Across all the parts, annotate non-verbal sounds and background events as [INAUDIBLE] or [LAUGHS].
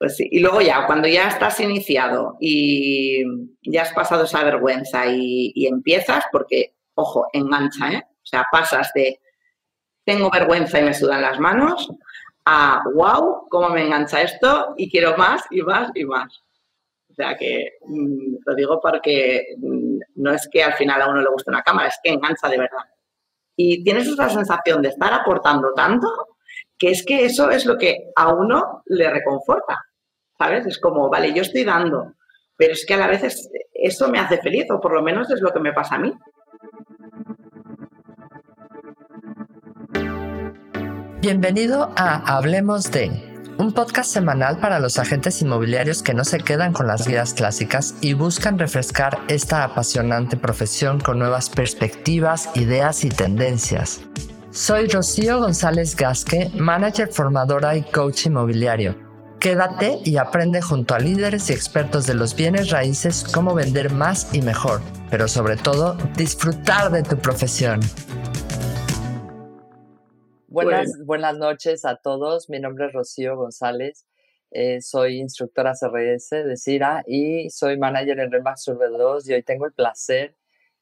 Pues sí. Y luego ya, cuando ya estás iniciado y ya has pasado esa vergüenza y, empiezas, porque, ojo, engancha, ¿eh? O sea, pasas de tengo vergüenza y me sudan las manos a wow, cómo me engancha esto y quiero más y más y más. O sea que mm, lo digo porque mm, no es que al final a uno le guste una cámara, es que engancha de verdad. Y tienes esa sensación de estar aportando tanto que es que eso es lo que a uno le reconforta. ¿Sabes? Es como, vale, yo estoy dando, pero es que a la vez eso me hace feliz, o por lo menos es lo que me pasa a mí. Bienvenido a Hablemos de, un podcast semanal para los agentes inmobiliarios que no se quedan con las guías clásicas y buscan refrescar esta apasionante profesión con nuevas perspectivas, ideas y tendencias. Soy Rocío González Gasque, manager formadora y coach inmobiliario. Quédate y aprende junto a líderes y expertos de los bienes raíces cómo vender más y mejor, pero sobre todo disfrutar de tu profesión. Buenas, buenas noches a todos. Mi nombre es Rocío González. Eh, soy instructora CRS de CIRA y soy manager en Remax Urbe 2 y hoy tengo el placer,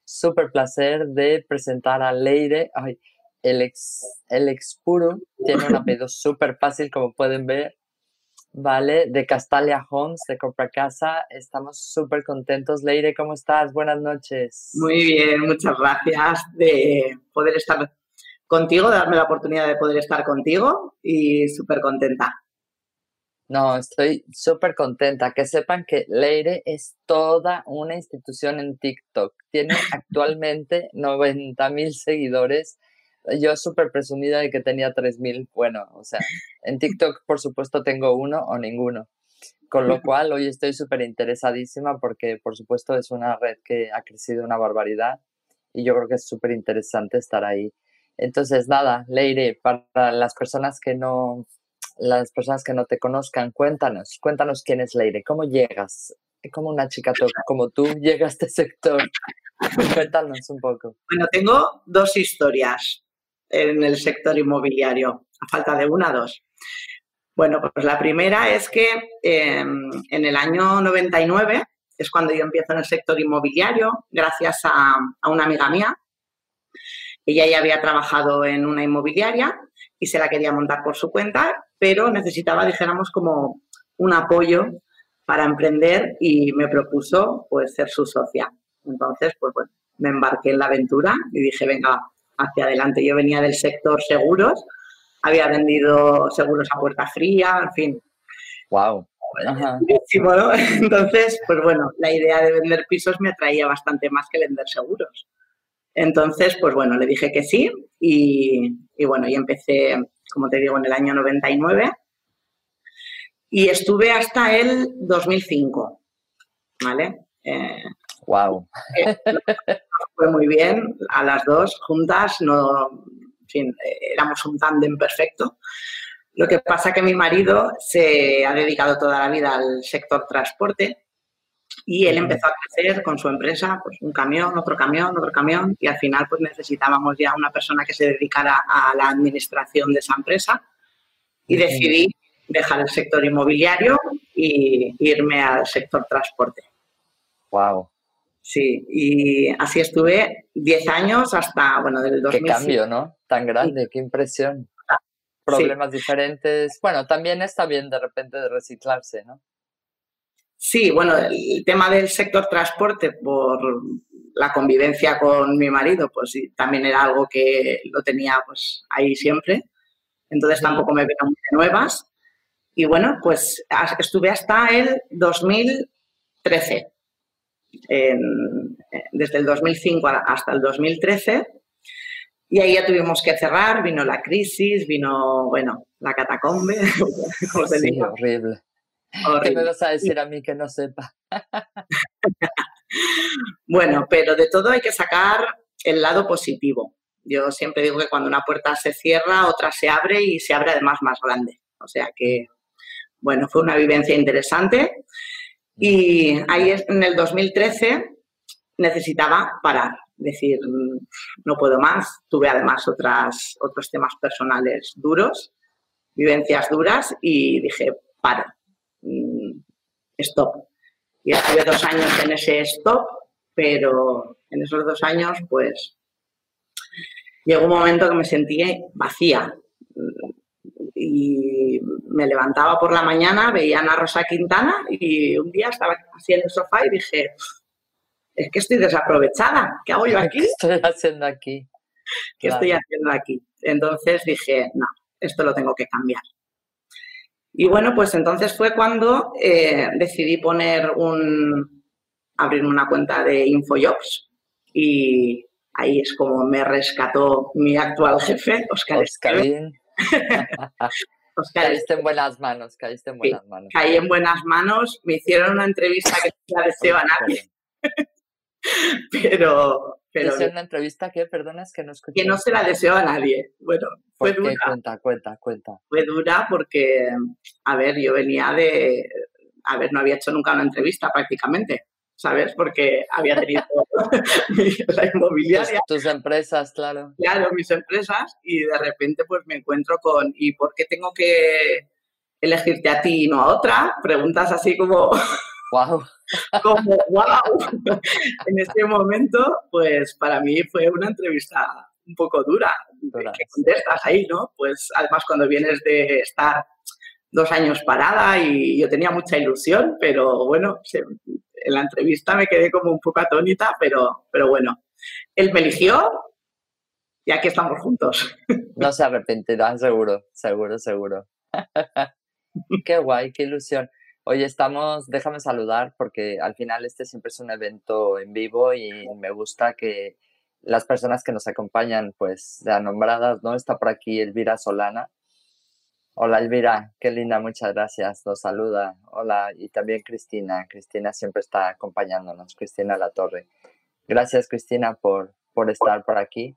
súper placer de presentar a Leire, ay, el ex, el expuro, tiene un apellido [LAUGHS] súper fácil como pueden ver, ¿vale? De Castalia Homes, de Compra Casa. Estamos súper contentos. Leire, ¿cómo estás? Buenas noches. Muy bien, muchas gracias de poder estar contigo, de darme la oportunidad de poder estar contigo y súper contenta. No, estoy súper contenta. Que sepan que Leire es toda una institución en TikTok. Tiene actualmente 90 mil seguidores. Yo súper presumida de que tenía 3 mil. Bueno, o sea, en TikTok por supuesto tengo uno o ninguno. Con lo [LAUGHS] cual hoy estoy súper interesadísima porque por supuesto es una red que ha crecido una barbaridad y yo creo que es súper interesante estar ahí. Entonces, nada, Leire, para las personas que no, las personas que no te conozcan, cuéntanos, cuéntanos quién es Leire, cómo llegas, como una chica como tú llega a este sector. cuéntanos un poco. Bueno, tengo dos historias en el sector inmobiliario, a falta de una, dos. Bueno, pues la primera es que em, en el año 99 es cuando yo empiezo en el sector inmobiliario, gracias a, a una amiga mía ella ya había trabajado en una inmobiliaria y se la quería montar por su cuenta, pero necesitaba, dijéramos, como un apoyo para emprender y me propuso pues ser su socia. Entonces, pues bueno, me embarqué en la aventura y dije, venga, hacia adelante. Yo venía del sector seguros, había vendido seguros a puerta fría, en fin. Wow. [LAUGHS] Entonces, pues bueno, la idea de vender pisos me atraía bastante más que vender seguros. Entonces, pues bueno, le dije que sí y, bueno, y empecé, como te digo, en el año 99 y estuve hasta el 2005, ¿vale? Wow. Eh, fue muy bien, a las dos juntas, no, en fin, éramos un tándem perfecto. Lo que pasa que mi marido se ha dedicado toda la vida al sector transporte y él empezó a crecer con su empresa, pues un camión, otro camión, otro camión, y al final pues necesitábamos ya una persona que se dedicara a la administración de esa empresa y decidí dejar el sector inmobiliario y irme al sector transporte. Wow. Sí, y así estuve 10 años hasta, bueno, del 2000. Qué cambio, ¿no? Tan grande, qué impresión. Problemas diferentes. Bueno, también está bien de repente de reciclarse, ¿no? Sí, bueno, el tema del sector transporte por la convivencia con mi marido, pues también era algo que lo tenía pues ahí siempre. Entonces tampoco me muy de nuevas. Y bueno, pues estuve hasta el 2013. Desde el 2005 hasta el 2013. Y ahí ya tuvimos que cerrar, vino la crisis, vino, bueno, la catacombe. [LAUGHS] sí, horrible. ¿Qué me vas a decir a mí que no sepa? [LAUGHS] bueno, pero de todo hay que sacar el lado positivo. Yo siempre digo que cuando una puerta se cierra, otra se abre y se abre además más grande. O sea que, bueno, fue una vivencia interesante. Y ahí en el 2013 necesitaba parar, decir, no puedo más. Tuve además otras, otros temas personales duros, vivencias duras y dije, para, stop. Y estuve dos años en ese stop, pero en esos dos años, pues, llegó un momento que me sentí vacía. Y me levantaba por la mañana, veía a Ana Rosa Quintana y un día estaba así en el sofá y dije, es que estoy desaprovechada, ¿qué hago yo aquí? ¿Qué estoy haciendo aquí? ¿Qué estoy haciendo aquí? Entonces dije, no, esto lo tengo que cambiar. Y bueno, pues entonces fue cuando eh, decidí poner un, abrir una cuenta de InfoJobs y ahí es como me rescató mi actual jefe, Oscar. Oscarín. caíste en buenas manos, caíste en buenas manos. Caí en buenas manos, me hicieron una entrevista que no la deseo a nadie. [LAUGHS] pero, pero una entrevista que, perdonas, que no escuché. Que no se la deseo a nadie. Bueno, fue dura. Cuenta, cuenta, cuenta. Fue dura porque, a ver, yo venía de, a ver, no había hecho nunca una entrevista prácticamente. ¿Sabes? Porque había tenido [LAUGHS] la inmobiliaria. Tus, empresas, claro. Claro, mis empresas y de repente pues me encuentro con ¿y por qué tengo que elegirte a ti y no a otra? Preguntas así como... [LAUGHS] ¡Wow! como wow. en ese momento, pues para mí fue una entrevista un poco dura. ¿Qué contestas ahí, no? Pues además cuando vienes de estar dos años parada y yo tenía mucha ilusión, pero bueno, en la entrevista me quedé como un poco atónita, pero, pero bueno, él me eligió y aquí estamos juntos. [LAUGHS] No se arrepentirá, seguro, seguro, seguro. [LAUGHS] qué guay, qué ilusión. Oye, estamos, déjame saludar porque al final este siempre es un evento en vivo y me gusta que las personas que nos acompañan pues sean nombradas, ¿no? Está por aquí Elvira Solana. Hola Elvira, qué linda, muchas gracias, nos saluda. Hola, y también Cristina, Cristina siempre está acompañándonos, Cristina La Torre. Gracias Cristina por, por estar por aquí.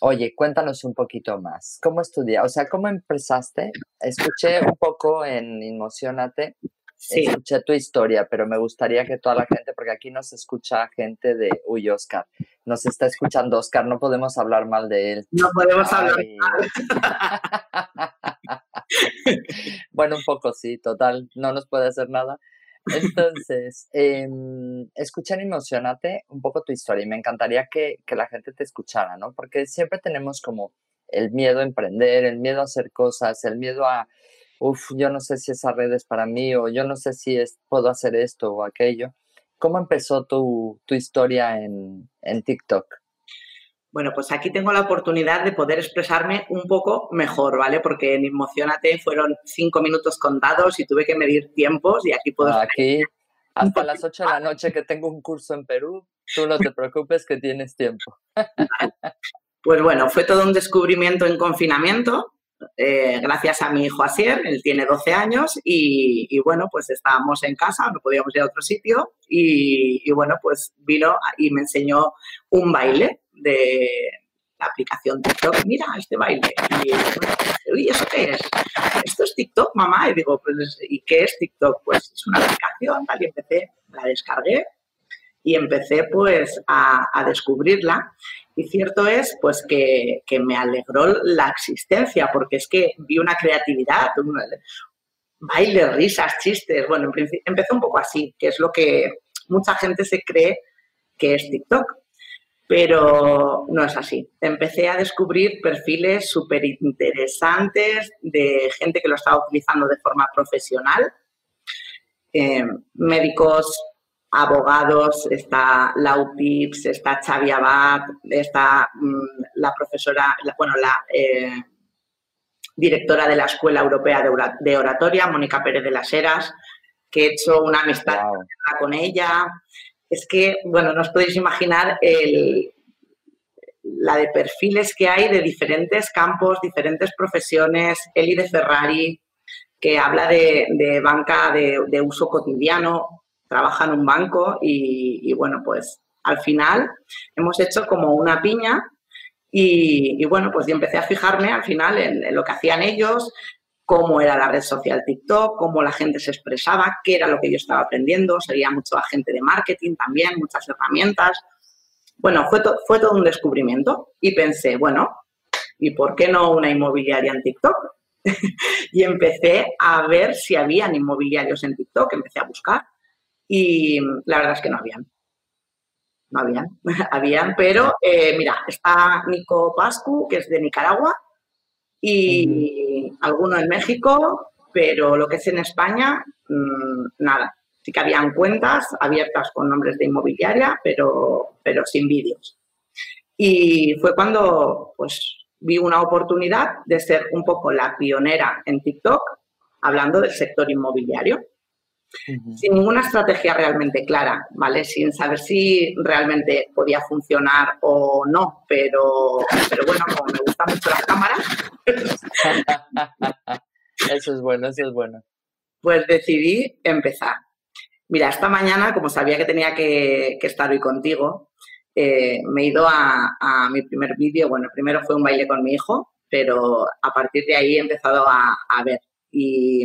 Oye, cuéntanos un poquito más. ¿Cómo estudiaste? O sea, ¿cómo empezaste? Escuché un poco en Inmocionate Sí. Escuché tu historia, pero me gustaría que toda la gente, porque aquí nos escucha gente de, uy, Oscar, nos está escuchando Oscar, no podemos hablar mal de él. No podemos hablar mal. [LAUGHS] [LAUGHS] bueno, un poco sí, total, no nos puede hacer nada. Entonces, [LAUGHS] eh, escuchar Emocionate un poco tu historia y me encantaría que, que la gente te escuchara, ¿no? Porque siempre tenemos como el miedo a emprender, el miedo a hacer cosas, el miedo a Uf, yo no sé si esa red es para mí o yo no sé si es, puedo hacer esto o aquello. ¿Cómo empezó tu, historia en, en TikTok? Bueno, pues aquí tengo la oportunidad de poder expresarme un poco mejor, ¿vale? Porque en Emocionate fueron cinco minutos contados y tuve que medir tiempos y aquí puedo... Aquí, hasta las ocho de la noche que tengo un curso en Perú, tú no te preocupes que tienes tiempo. [LAUGHS] Pues bueno, fue todo un descubrimiento en confinamiento. Eh, gracias a mi hijo Asier, él tiene 12 años y, bueno, pues estábamos en casa, no podíamos ir a otro sitio y, bueno, pues vino y me enseñó un baile de la aplicación TikTok. Mira, este baile. Y bueno, ¿eso qué es? Esto es TikTok, mamá. Y digo, pues, ¿y qué es TikTok? Pues es una aplicación, tal, y empecé, la descargué y empecé pues a descubrirla y cierto es, pues, que, me alegró la existencia, porque es que vi una creatividad, un baile, risas, chistes. Bueno, empezó un poco así, que es lo que mucha gente se cree que es TikTok. Pero no es así. Empecé a descubrir perfiles súper interesantes de gente que lo estaba utilizando de forma profesional. Eh, médicos abogados, está Lau Pips, está Xavi Abad, está mm, la profesora, bueno, la eh, directora de la Escuela Europea de Oratoria, Mónica Pérez de las Heras, que he hecho una amistad con ella. Es que, bueno, no os podéis imaginar el, la de perfiles que hay de diferentes campos, diferentes profesiones. Eli de Ferrari, que habla de, banca de, de uso cotidiano, trabaja en un banco y, bueno, pues al final hemos hecho como una piña y, bueno, pues yo empecé a fijarme al final en, lo que hacían ellos, cómo era la red social TikTok, cómo la gente se expresaba, qué era lo que yo estaba aprendiendo, sería mucho agente de marketing también, muchas herramientas. Bueno, fue, fue todo un descubrimiento y pensé, bueno, ¿y por qué no una inmobiliaria en TikTok? [LAUGHS] y empecé a ver si habían inmobiliarios en TikTok, empecé a buscar y la verdad es que no habían. No habían, [LAUGHS] habían, pero eh, mira, está Nico Pascu, que es de Nicaragua, y alguno en México, pero lo que es en España, mm, nada. Sí que habían cuentas abiertas con nombres de inmobiliaria, pero, pero sin vídeos. Y fue cuando pues, vi una oportunidad de ser un poco la pionera en TikTok hablando del sector inmobiliario. Sin ninguna estrategia realmente clara, ¿vale? Sin saber si realmente podía funcionar o no, pero, pero bueno, como me gustan mucho las cámaras. [LAUGHS] eso es bueno, eso es bueno. Pues decidí empezar. Mira, esta mañana, como sabía que tenía que, estar hoy contigo, eh, me he ido a, mi primer vídeo. Bueno, primero fue un baile con mi hijo, pero a partir de ahí he empezado a, a ver. Y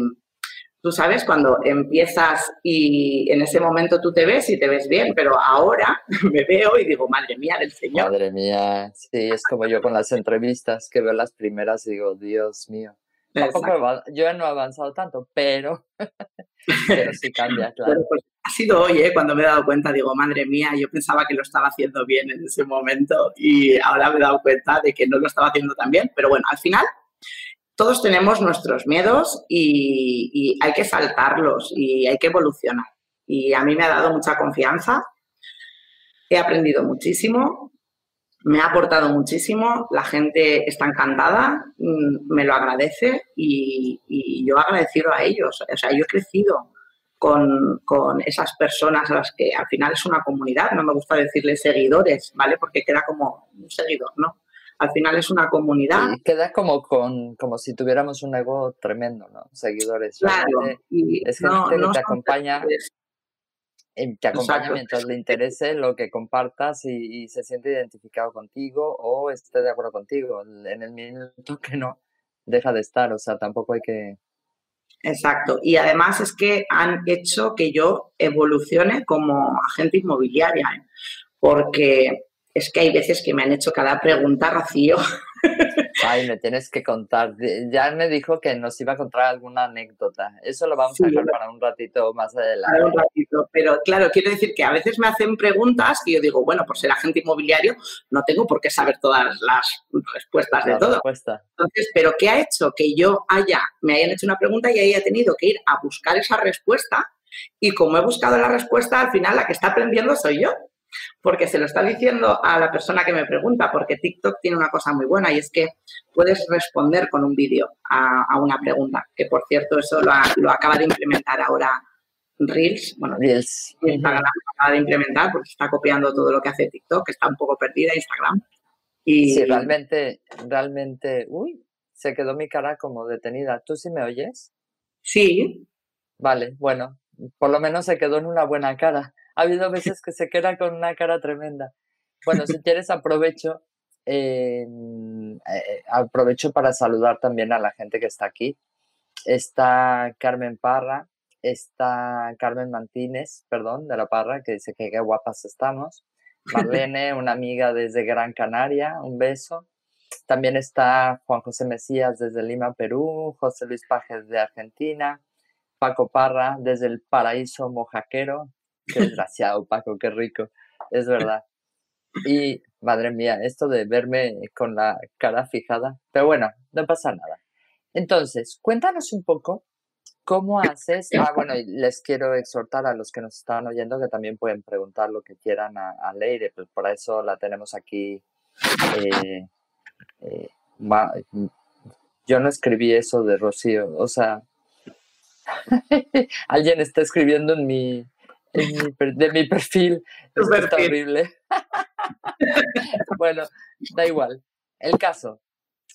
tú sabes, cuando empiezas y en ese momento tú te ves y te ves bien, pero ahora [LAUGHS] me veo y digo, madre mía del Señor. Madre mía, sí, es como yo con las entrevistas que veo las primeras y digo, Dios mío. yo no he avanzado tanto, pero, [LAUGHS] pero sí cambia, [LAUGHS] claro. pues, ha sido hoy, ¿eh? cuando me he dado cuenta, digo, madre mía, yo pensaba que lo estaba haciendo bien en ese momento y ahora me he dado cuenta de que no lo estaba haciendo tan bien, pero bueno, al final todos tenemos nuestros miedos y, hay que saltarlos y hay que evolucionar. Y a mí me ha dado mucha confianza, he aprendido muchísimo, me ha aportado muchísimo, la gente está encantada, mm, me lo agradece y, yo agradecido a ellos. O sea, yo he crecido con, con, esas personas a las que al final es una comunidad, no me gusta decirles seguidores, ¿vale? Porque queda como un seguidor, ¿no? Al final es una comunidad. Y queda como con como si tuviéramos un ego tremendo, ¿no? Seguidores. Claro. Y es gente que te acompaña, te acompaña mientras le interese lo que compartas y, se siente identificado contigo o esté de acuerdo contigo. En el minuto que no, deja de estar. O sea, tampoco hay que... Exacto. Y además es que han hecho que yo evolucione como agente inmobiliaria, ¿eh? porque es que hay veces que me han hecho cada pregunta, Rocío. Ay, me tienes que contar. Ya me dijo que nos iba a contar alguna anécdota. Eso lo vamos a dejar para un ratito más adelante. Para un ratito, pero claro, quiero decir que a veces me hacen preguntas que yo digo, bueno, por ser agente inmobiliario no tengo por qué saber todas las respuestas de todo. Entonces, pero ¿qué ha hecho que yo haya, me hayan hecho una pregunta y haya tenido que ir a buscar esa respuesta? Y como he buscado la respuesta, al final la que está aprendiendo soy yo porque se lo está diciendo a la persona que me pregunta, porque TikTok tiene una cosa muy buena y es que puedes responder con un vídeo a, una pregunta, que por cierto eso lo, acaba de implementar ahora Reels, bueno, Reels. Instagram lo acaba de implementar porque está copiando todo lo que hace TikTok, que está un poco perdida Instagram. Y, sí, realmente, realmente, uy, se quedó mi cara como detenida. ¿Tú sí me oyes? Sí. Vale, bueno, por lo menos se quedó en una buena cara. Ha habido veces que se queda con una cara tremenda. Bueno, si quieres aprovecho, em, eh, aprovecho para saludar también a la gente que está aquí. Está Carmen Parra, está Carmen Mantínez, perdón, de la Parra, que dice que qué guapas estamos. [LAUGHS] Marlene, una amiga desde Gran Canaria, un beso. También está Juan José Mesías desde Lima, Perú, José Luis Pajes de Argentina, Paco Parra desde el paraíso mojaquero, Qué desgraciado, Paco, qué rico. Es verdad. Y, madre mía, esto de verme con la cara fijada. Pero bueno, no pasa nada. Entonces, cuéntanos un poco cómo haces. Ah, bueno, les quiero exhortar a los que nos están oyendo que también pueden preguntar lo que quieran a, Leire, pues por eso la tenemos aquí. Eh, eh, yo no escribí eso de Rocío, o sea, [LAUGHS] alguien está escribiendo en mi, de mi perfil. Es terrible. bueno, da igual. El caso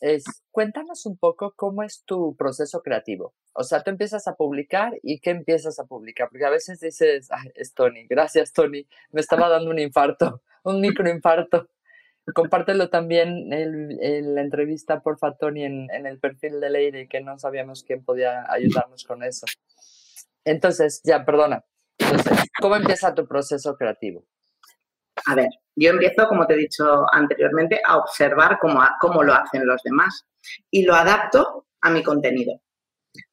es, cuéntanos un poco cómo es tu proceso creativo. O sea, tú empiezas a publicar y qué empiezas a publicar, porque a veces dices, es Tony, gracias Tony, me estaba [LAUGHS] dando un infarto, un microinfarto. Compártelo también en, la entrevista, porfa, Tony, en, en el perfil de Lady, que no sabíamos quién podía ayudarnos con eso. Entonces, ya, perdona, ¿cómo empieza tu proceso creativo? A ver, yo empiezo, como te he dicho anteriormente, a observar cómo, cómo lo hacen los demás y lo adapto a mi contenido.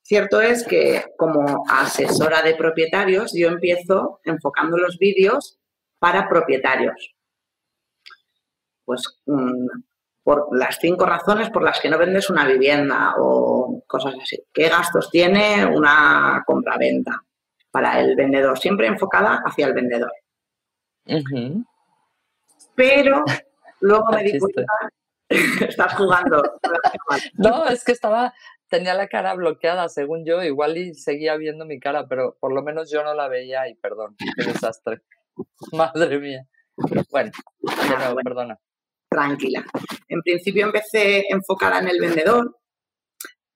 Cierto es que como asesora de propietarios, yo empiezo enfocando los vídeos para propietarios. Pues mm, por las cinco razones por las que no vendes una vivienda o cosas así. ¿Qué gastos tiene una compra-venta para el vendedor? Siempre enfocada hacia el vendedor. Pero [LAUGHS] luego me di cuenta, [LAUGHS] estás jugando. [LAUGHS] no, es que estaba, tenía la cara bloqueada, según yo, igual y seguía viendo mi cara, pero por lo menos yo no la veía y perdón, qué desastre. Madre mía. Bueno, ah, perdona. Tranquila. En principio empecé enfocada en el vendedor,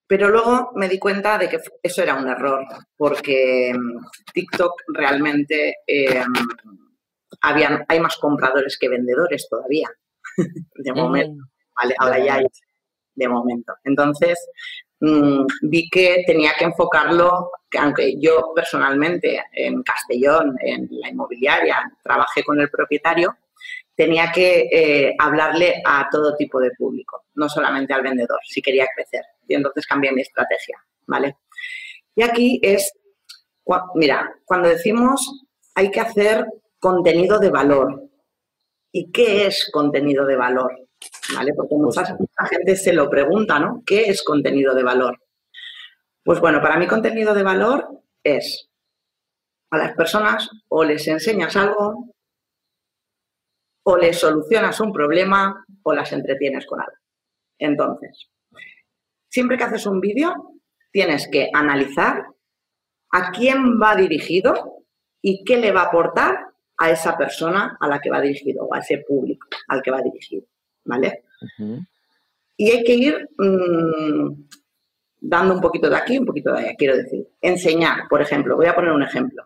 pero luego me di cuenta de que eso era un error, porque mm, TikTok realmente eh, hay más compradores que vendedores todavía, [LAUGHS] de momento. Vale, ahora ya hay de momento. Entonces, mm, vi que tenía que enfocarlo, aunque yo personalmente en Castellón, en la inmobiliaria, trabajé con el propietario, tenía que eh, hablarle a todo tipo de público, no solamente al vendedor, si quería crecer. Y entonces cambié mi estrategia, ¿vale? Y aquí es, mira, cuando decimos hay que hacer contenido de valor. ¿Y qué es contenido de valor? ¿Vale? Porque mucha, gente se lo pregunta, ¿no? ¿Qué es contenido de valor? Pues bueno, para mí contenido de valor es a las personas o les enseñas algo, o les solucionas un problema, o las entretienes con algo. Entonces, siempre que haces un vídeo, tienes que analizar a quién va dirigido y qué le va a aportar a esa persona a la que va dirigido o a ese público al que va dirigido, ¿vale? Y hay que ir mm, dando un poquito de aquí, un poquito de allá, quiero decir. Enseñar, por ejemplo, voy a poner un ejemplo.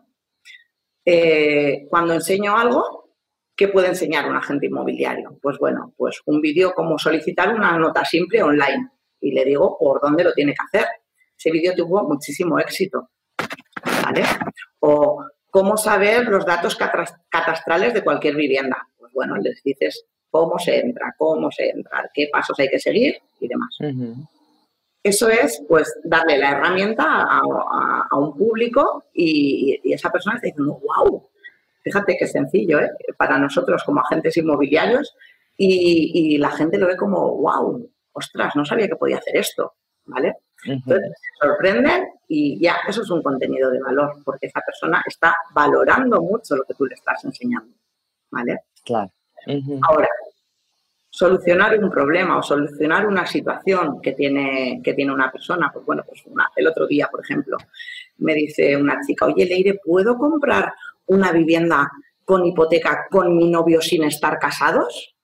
Eh, cuando enseño algo, ¿qué puede enseñar un agente inmobiliario? Pues bueno, pues un vídeo como solicitar una nota simple online y le digo por dónde lo tiene que hacer. Ese vídeo tuvo muchísimo éxito, ¿vale? O cómo saber los datos catastrales de cualquier vivienda. Pues bueno, les dices cómo se entra, cómo se entra, qué pasos hay que seguir y demás. Eso es, pues, darle la herramienta a, un público y, esa persona está diciendo, wow, fíjate qué sencillo, ¿eh? Para nosotros como agentes inmobiliarios y, y la gente lo ve como, wow, ostras, no sabía que podía hacer esto, ¿vale? Entonces, se sorprenden y ya, eso es un contenido de valor, porque esa persona está valorando mucho lo que tú le estás enseñando. ¿Vale? Claro. Ahora, solucionar un problema o solucionar una situación que tiene, que tiene una persona, pues bueno, pues el otro día, por ejemplo, me dice una chica, oye, Leire, ¿puedo comprar una vivienda con hipoteca con mi novio sin estar casados?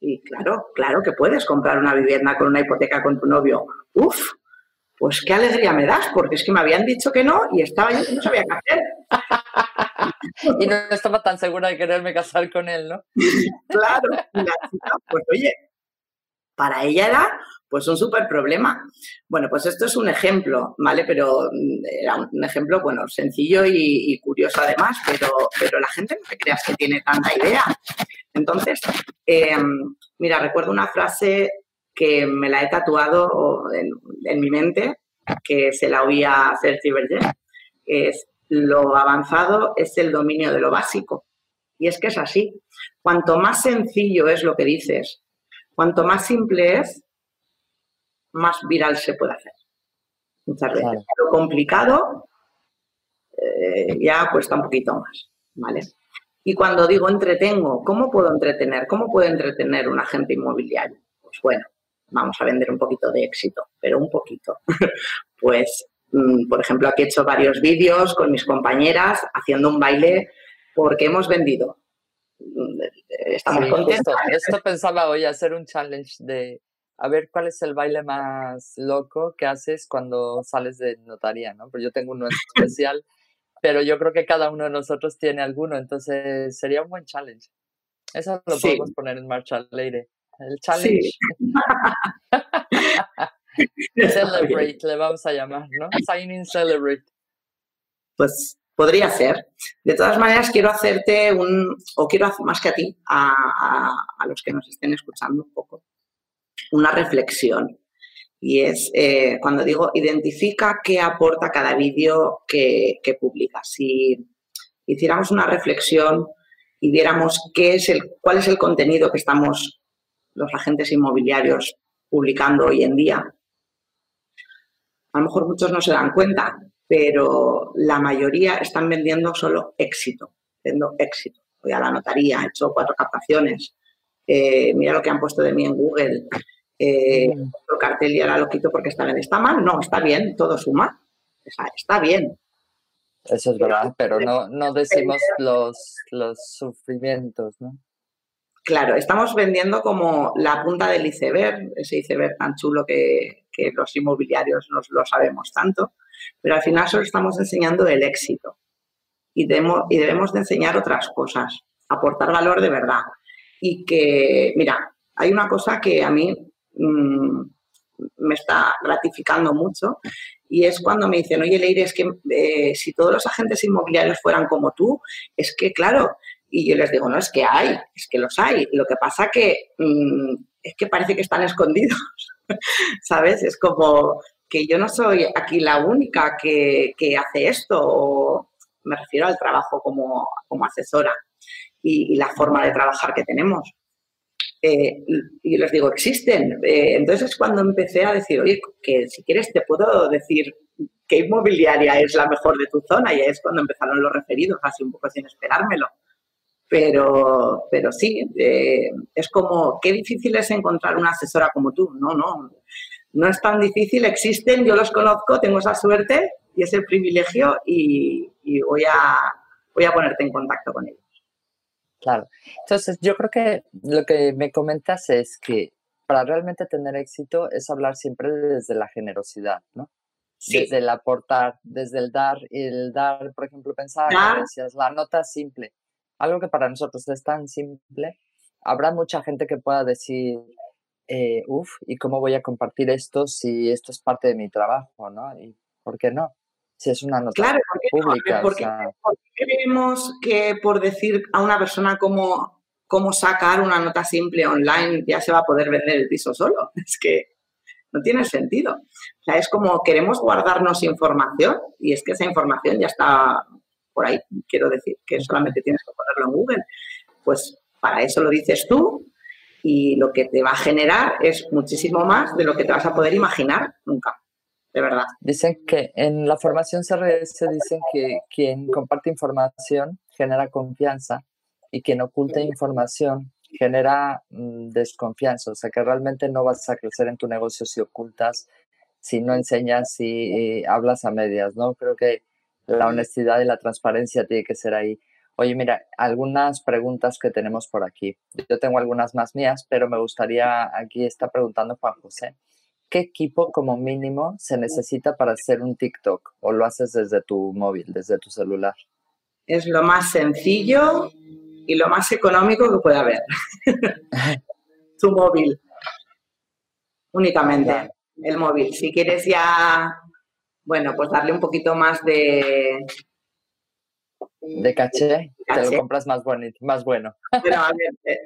Y claro, claro que puedes comprar una vivienda con una hipoteca con tu novio. Uf, pues qué alegría me das, porque es que me habían dicho que no y estaba yo que no sabía qué hacer. [LAUGHS] y no estaba tan segura de quererme casar con él, ¿no? [LAUGHS] claro, la chica, pues oye, para ella era pues un súper problema. Bueno, pues esto es un ejemplo, ¿vale? Pero mm, era un ejemplo, bueno, sencillo y, curioso además, pero, pero la gente no se creas que tiene tanta idea. Entonces, em, mira, recuerdo una frase que me la he tatuado en, mi mente, que se la oía Sergi Berger, es lo avanzado es el dominio de lo básico. Y es que es así. Cuanto más sencillo es lo que dices, cuanto más simple es, más viral se puede hacer. Muchas veces. Lo complicado eh, ya cuesta un poquito más, ¿vale? Y cuando digo entretengo, ¿cómo puedo entretener? ¿Cómo puede entretener un agente inmobiliario? Pues bueno, vamos a vender un poquito de éxito, pero un poquito. [LAUGHS] pues, mm, por ejemplo, aquí he hecho varios vídeos con mis compañeras haciendo un baile porque hemos vendido. Mm, estamos contentos. Esto pensaba hoy, hacer un challenge de a ver cuál es el baile más loco que haces cuando sales de notaría, ¿no? Porque yo tengo uno [LAUGHS] especial, pero yo creo que cada uno de nosotros tiene alguno, entonces sería un buen challenge. Eso lo podemos poner en marcha, Leire. El challenge. [LAUGHS] [LAUGHS] celebrate, le vamos a llamar, ¿no? Sign in Celebrate. Pues podría ser. De todas maneras, quiero hacerte un, o quiero hacer más que a ti, a, a, los que nos estén escuchando un poco, una reflexión. Y es eh, cuando digo, identifica qué aporta cada vídeo que, que publicas. Si hiciéramos una reflexión y viéramos qué es el, cuál es el contenido que estamos los agentes inmobiliarios publicando hoy en día. A lo mejor muchos no se dan cuenta, pero la mayoría están vendiendo solo éxito, vendiendo éxito. Voy a la notaría, he hecho cuatro captaciones, eh, mira lo que han puesto de mí en Google, eh, mm. el cartel y ahora lo quito porque está bien. ¿Está mal? No, está bien, todo suma. Está bien. Eso es verdad, pero no, no decimos los, los sufrimientos, ¿no? Claro, estamos vendiendo como la punta del iceberg, ese iceberg tan chulo que, los inmobiliarios no lo sabemos tanto, pero al final solo estamos enseñando el éxito y debemos, y debemos de enseñar otras cosas, aportar valor de verdad. Y que, mira, hay una cosa que a mí mm, me está gratificando mucho y es cuando me dicen, oye, Leire, es que eh, si todos los agentes inmobiliarios fueran como tú, es que, claro, y yo les digo, no, es que hay, es que los hay. Lo que pasa que mm, es que parece que están [LAUGHS] escondidos, ¿sabes? Es como que yo no soy aquí la única que, hace esto, o me refiero al trabajo como, asesora y, la forma de trabajar que tenemos. Eh, y les digo, existen. Eh, entonces es cuando empecé a decir, oye, que si quieres te puedo decir qué inmobiliaria es la mejor de tu zona, y es cuando empezaron los referidos, así un poco sin esperármelo. Pero, pero sí, eh, es como, qué difícil es encontrar una asesora como tú. No, no, no es tan difícil, existen, yo los conozco, tengo esa suerte y ese privilegio y, voy, a, voy a ponerte en contacto con ellos. Claro. Entonces, yo creo que lo que me comentas es que para realmente tener éxito es hablar siempre desde la generosidad, ¿no? Desde el aportar, desde el dar, el dar, por ejemplo, pensar, decías, la nota simple algo que para nosotros es tan simple, habrá mucha gente que pueda decir, eh, uff, ¿y cómo voy a compartir esto si esto es parte de mi trabajo, no? ¿Y por qué no? Si es una nota claro, pública. ¿por qué creemos que por decir a una persona cómo, cómo sacar una nota simple online ya se va a poder vender el piso solo? [LAUGHS] Es que no tiene sentido. O sea, es como queremos guardarnos información y es que esa información ya está por ahí, quiero decir, que solamente tienes que ponerlo en Google. Pues para eso lo dices tú y lo que te va a generar es muchísimo más de lo que te vas a poder imaginar nunca, de verdad. Dicen que en la formación CRS dicen que quien comparte información genera confianza y quien oculta información genera mm, desconfianza, o sea que realmente no vas a crecer en tu negocio si ocultas, si no enseñas, si eh, hablas a medias, ¿no? Creo que la honestidad y la transparencia tiene que ser ahí. Oye, mira, algunas preguntas que tenemos por aquí. Yo tengo algunas más mías, pero me gustaría, aquí está preguntando Juan José, ¿qué equipo como mínimo se necesita para hacer un TikTok o lo haces desde tu móvil, desde tu celular? Es lo más sencillo y lo más económico que puede haber. [LAUGHS] tu móvil. Únicamente el móvil. Si quieres ya bueno, pues darle un poquito más de... De caché, te lo compras más, bonito, más bueno. Pero, a ver,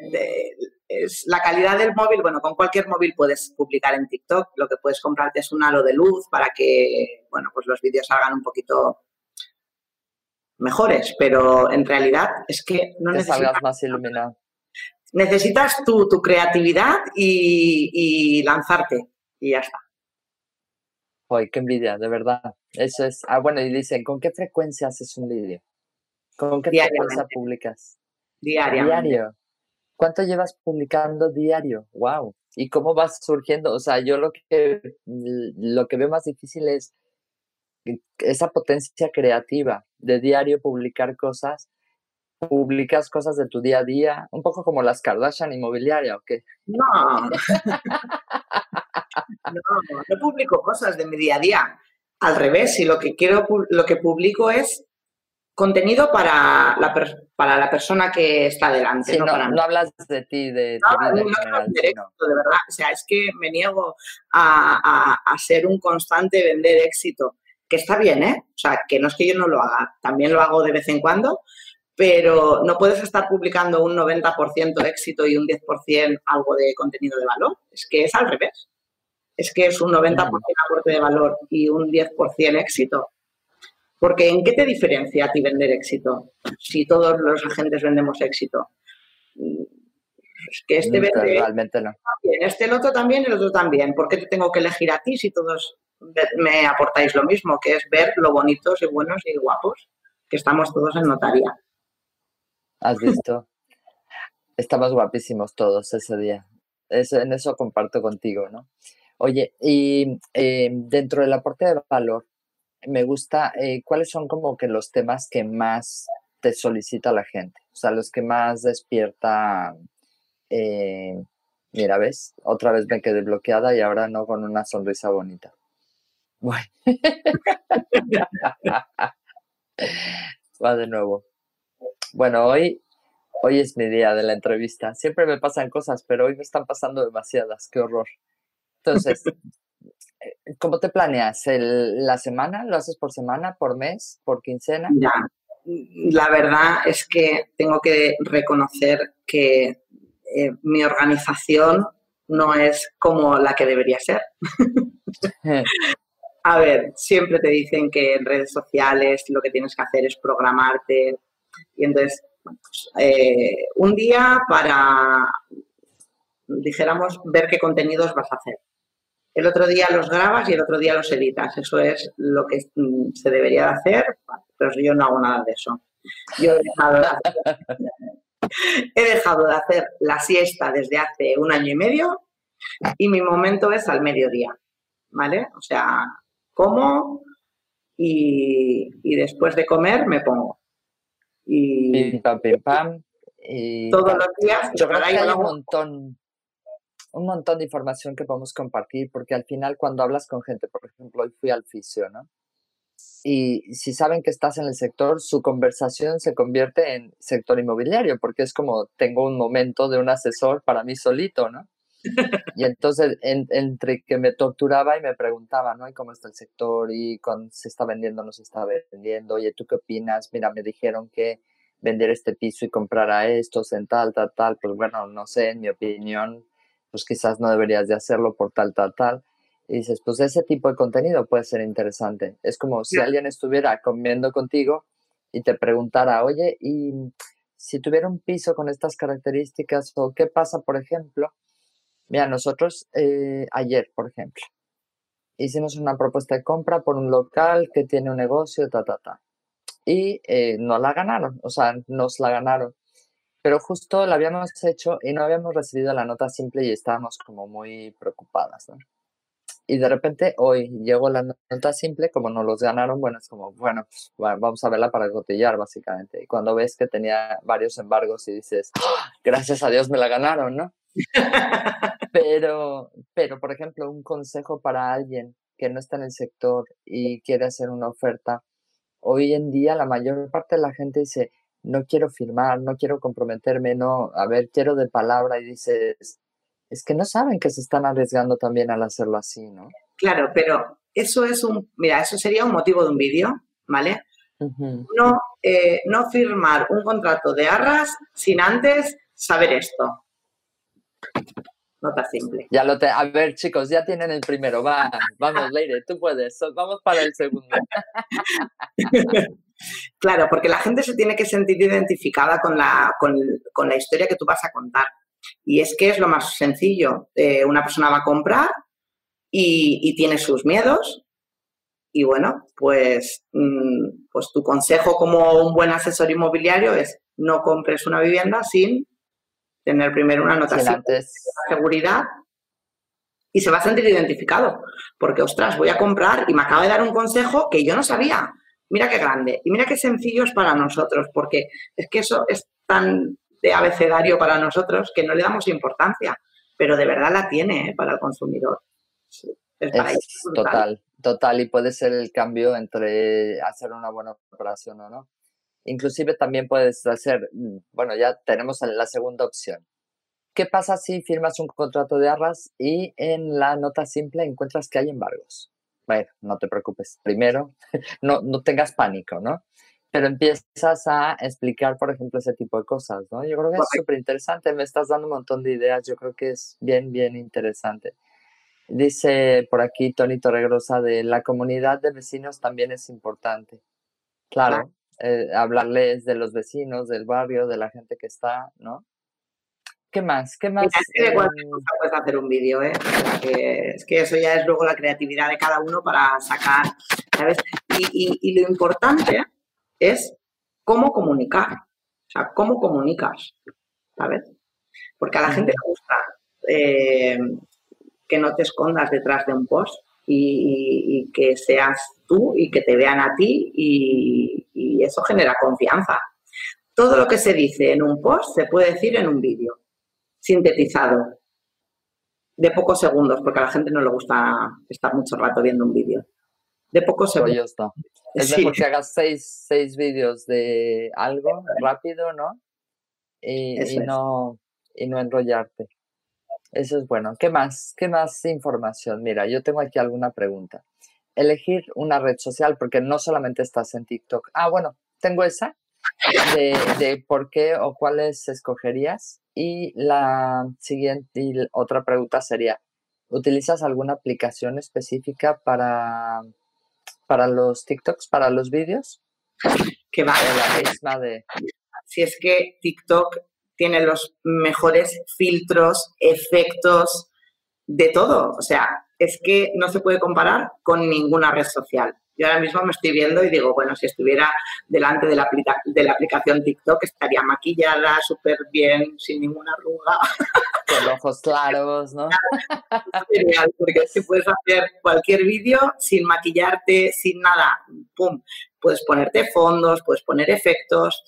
es la calidad del móvil, bueno, con cualquier móvil puedes publicar en TikTok, lo que puedes comprarte es un halo de luz para que, bueno, pues los vídeos salgan un poquito mejores, pero en realidad es que no necesitas... salgas más iluminado. Necesitas tu, tu creatividad y lanzarte y ya está. Ay, qué envidia, de verdad. Eso es. Ah, bueno, y dicen, ¿con qué frecuencia haces un vídeo? ¿Con qué frecuencia publicas? Diario. Diario. ¿Cuánto llevas publicando diario? Wow. ¿Y cómo vas surgiendo? O sea, yo lo que lo que veo más difícil es esa potencia creativa de diario publicar cosas. Publicas cosas de tu día a día, un poco como las Kardashian inmobiliaria, ¿o qué? No. [LAUGHS] No, no publico cosas de mi día a día. Al revés, si lo que quiero, lo que publico es contenido para la, para la persona que está delante. no, no, hablas de ti, de tu vida no, de verdad. O sea, es que me niego a, a, ser un constante vender éxito, que está bien, ¿eh? O sea, que no es que yo no lo haga, también lo hago de vez en cuando, pero no puedes estar publicando un 90% éxito y un 10% algo de contenido de valor. Es que es al revés es que es un 90% aporte de valor y un 10% éxito. Porque ¿en qué te diferencia a ti vender éxito? Si todos los agentes vendemos éxito. Es que este vende realmente no. este el otro también el otro también. ¿Por qué te tengo que elegir a ti si todos me aportáis lo mismo? Que es ver lo bonitos y buenos y guapos que estamos todos en notaria. ¿Has visto? Estamos guapísimos todos ese día. Eso, en eso comparto contigo, ¿no? Oye, y eh, dentro del aporte de valor, me gusta, eh, ¿cuáles son como que los temas que más te solicita la gente? O sea, los que más despierta, eh, mira, ¿ves? Otra vez me quedé bloqueada y ahora no con una sonrisa bonita. Bueno. [LAUGHS] Va de nuevo. Bueno, hoy, hoy es mi día de la entrevista. Siempre me pasan cosas, pero hoy me están pasando demasiadas. Qué horror. Entonces, ¿cómo te planeas? ¿La semana? ¿Lo haces por semana, por mes, por quincena? Ya. La verdad es que tengo que reconocer que eh, mi organización no es como la que debería ser. [LAUGHS] A ver, siempre te dicen que en redes sociales lo que tienes que hacer es programarte. Y entonces, eh, un día para, dijéramos, ver qué contenidos vas a hacer. El otro día los grabas y el otro día los editas. Eso es lo que mm, se debería de hacer, pero yo no hago nada de eso. Yo he dejado de hacer, [LAUGHS] he dejado de hacer la siesta desde hace un año y medio y mi momento es al mediodía. ¿Vale? O sea, como y, después de comer me pongo. Y pam, pam, todos los días. Yo creo que hay un montón, un montón de información que podemos compartir, porque al final cuando hablas con gente, por ejemplo, hoy fui al fisio, ¿no? Y si saben que estás en el sector, su conversación se convierte en sector inmobiliario, porque es como tengo un momento de un asesor para mí solito, ¿no? [LAUGHS] Y entonces, entre que me torturaba y me preguntaba, ¿no? ¿Y cómo está el sector? ¿Y cuando se está vendiendo no se está vendiendo? Oye, ¿tú qué opinas? Mira, me dijeron que vender este piso y comprar a estos en tal, tal, tal. Pues bueno, no sé, en mi opinión, pues quizás no deberías de hacerlo por tal, tal, tal. Y dices, pues ese tipo de contenido puede ser interesante. Es como si alguien estuviera comiendo contigo y te preguntara, oye, ¿y si tuviera un piso con estas características o qué pasa, por ejemplo, Mira, nosotros eh, ayer, por ejemplo, hicimos una propuesta de compra por un local que tiene un negocio, ta, ta, ta. Y eh, no la ganaron, o sea, nos la ganaron. Pero justo la habíamos hecho y no habíamos recibido la nota simple y estábamos como muy preocupadas, ¿no? Y de repente hoy llegó la nota simple, como nos los ganaron, bueno, es como, bueno, pues, vamos a verla para cotillar, básicamente. Y cuando ves que tenía varios embargos y dices, ¡Ah! gracias a Dios me la ganaron, ¿no? [LAUGHS] Pero, pero, por ejemplo, un consejo para alguien que no está en el sector y quiere hacer una oferta, hoy en día la mayor parte de la gente dice, no quiero firmar, no quiero comprometerme, no, a ver, quiero de palabra y dices, es que no saben que se están arriesgando también al hacerlo así, ¿no? Claro, pero eso es un, mira, eso sería un motivo de un vídeo, ¿vale? no, eh, no firmar un contrato de arras sin antes saber esto nota simple. Ya lo te, a ver, chicos, ya tienen el primero. Va, vamos, Leire, tú puedes. Vamos para el segundo. [LAUGHS] claro, porque la gente se tiene que sentir identificada con la, con, la historia que tú vas a contar. Y es que es lo más sencillo. Eh, una persona va a comprar y, tiene sus miedos. Y bueno, pues, mm, pues tu consejo como un buen asesor inmobiliario es no compres una vivienda sin tener primero una anotación de seguridad y se va a sentir identificado. Porque, ostras, voy a comprar y me acaba de dar un consejo que yo no sabía. Mira qué grande y mira qué sencillo es para nosotros, porque es que eso es tan de abecedario para nosotros que no le damos importancia, pero de verdad la tiene ¿eh? para el consumidor. es total, total, y puede ser el cambio entre hacer una buena operación o no. Inclusive también puedes hacer, mm, bueno, ya tenemos la segunda opción. ¿Qué pasa si firmas un contrato de arras y en la nota simple encuentras que hay embargos? Bueno, no te preocupes. Primero, [LAUGHS] no, no tengas pánico, ¿no? Pero empiezas a explicar, por ejemplo, ese tipo de cosas, ¿no? Yo creo que es súper interesante. Me estás dando un montón de ideas. Yo creo que es bien, bien interesante. Dice por aquí Tony Torregrosa de la comunidad de vecinos también es importante. Claro, eh, hablarles de los vecinos, del barrio, de la gente que está, ¿no? ¿Qué más? ¿Qué más? Es que de cualquier cosa puedes hacer un vídeo, ¿eh? es que eso ya es luego la creatividad de cada uno para sacar, ¿sabes? Y, y lo importante es cómo comunicar. O sea, cómo comunicas, ¿sabes? Porque a la gente le gusta eh, que no te escondas detrás de un post y, que seas tú y que te vean a ti y, y eso genera confianza. Todo lo que se dice en un post se puede decir en un vídeo, sintetizado, de pocos segundos, porque a la gente no le gusta estar mucho rato viendo un vídeo. De pocos pues segundos. Es mejor que hagas seis, seis vídeos de algo rápido, ¿no? Y, no, y no enrollarte. Eso es bueno. ¿Qué más? ¿Qué más información? Mira, yo tengo aquí alguna pregunta. Elegir una red social, porque no solamente estás en TikTok. Ah, bueno, tengo esa de, de por qué o cuáles escogerías. Y la siguiente, y otra pregunta sería, ¿utilizas alguna aplicación específica para para los TikToks, para los vídeos? Que va. la misma de... Si es que TikTok tiene los mejores filtros, efectos, de todo. O sea, es que no se puede comparar con ninguna red social. Yo ahora mismo me estoy viendo y digo, bueno, si estuviera delante de la, de la aplicación TikTok estaría maquillada súper bien, sin ninguna arruga. [LAUGHS] Con ojos claros, ¿no? Genial, porque que puedes hacer cualquier vídeo sin maquillarte, sin nada. ¡Pum! Puedes ponerte fondos, puedes poner efectos.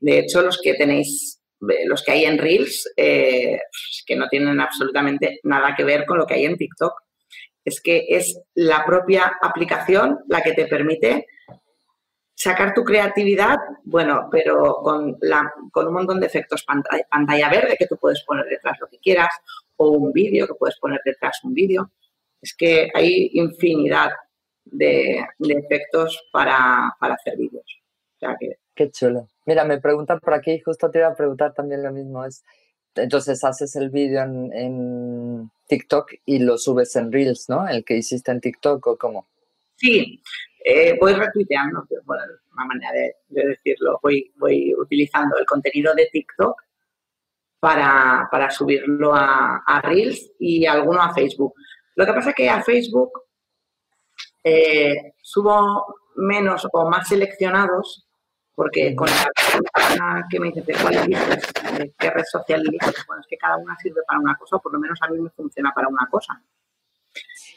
De hecho, los que tenéis, los que hay en Reels, eh, que no tienen absolutamente nada que ver con lo que hay en TikTok es que es la propia aplicación la que te permite sacar tu creatividad, bueno, pero con, la, con un montón de efectos pantalla, verde que tú puedes poner detrás lo que quieras, o un vídeo que puedes poner detrás un vídeo. Es que hay infinidad de, efectos para, hacer vídeos. Qué chulo. Mira, me preguntan por aquí, justo te iba a preguntar también lo mismo. Es, entonces haces el vídeo en TikTok y lo subes en Reels, ¿no? El que hiciste en TikTok o cómo. Sí, eh, voy retuiteando, bueno, una manera de, decirlo, voy, voy utilizando el contenido de TikTok para, subirlo a, Reels y alguno a Facebook. Lo que pasa es que a Facebook eh, subo menos o más seleccionados porque con la persona que me dice cuál eliges, qué red social eliges, bueno, es que cada una sirve para una cosa, o por lo menos a mí me funciona para una cosa.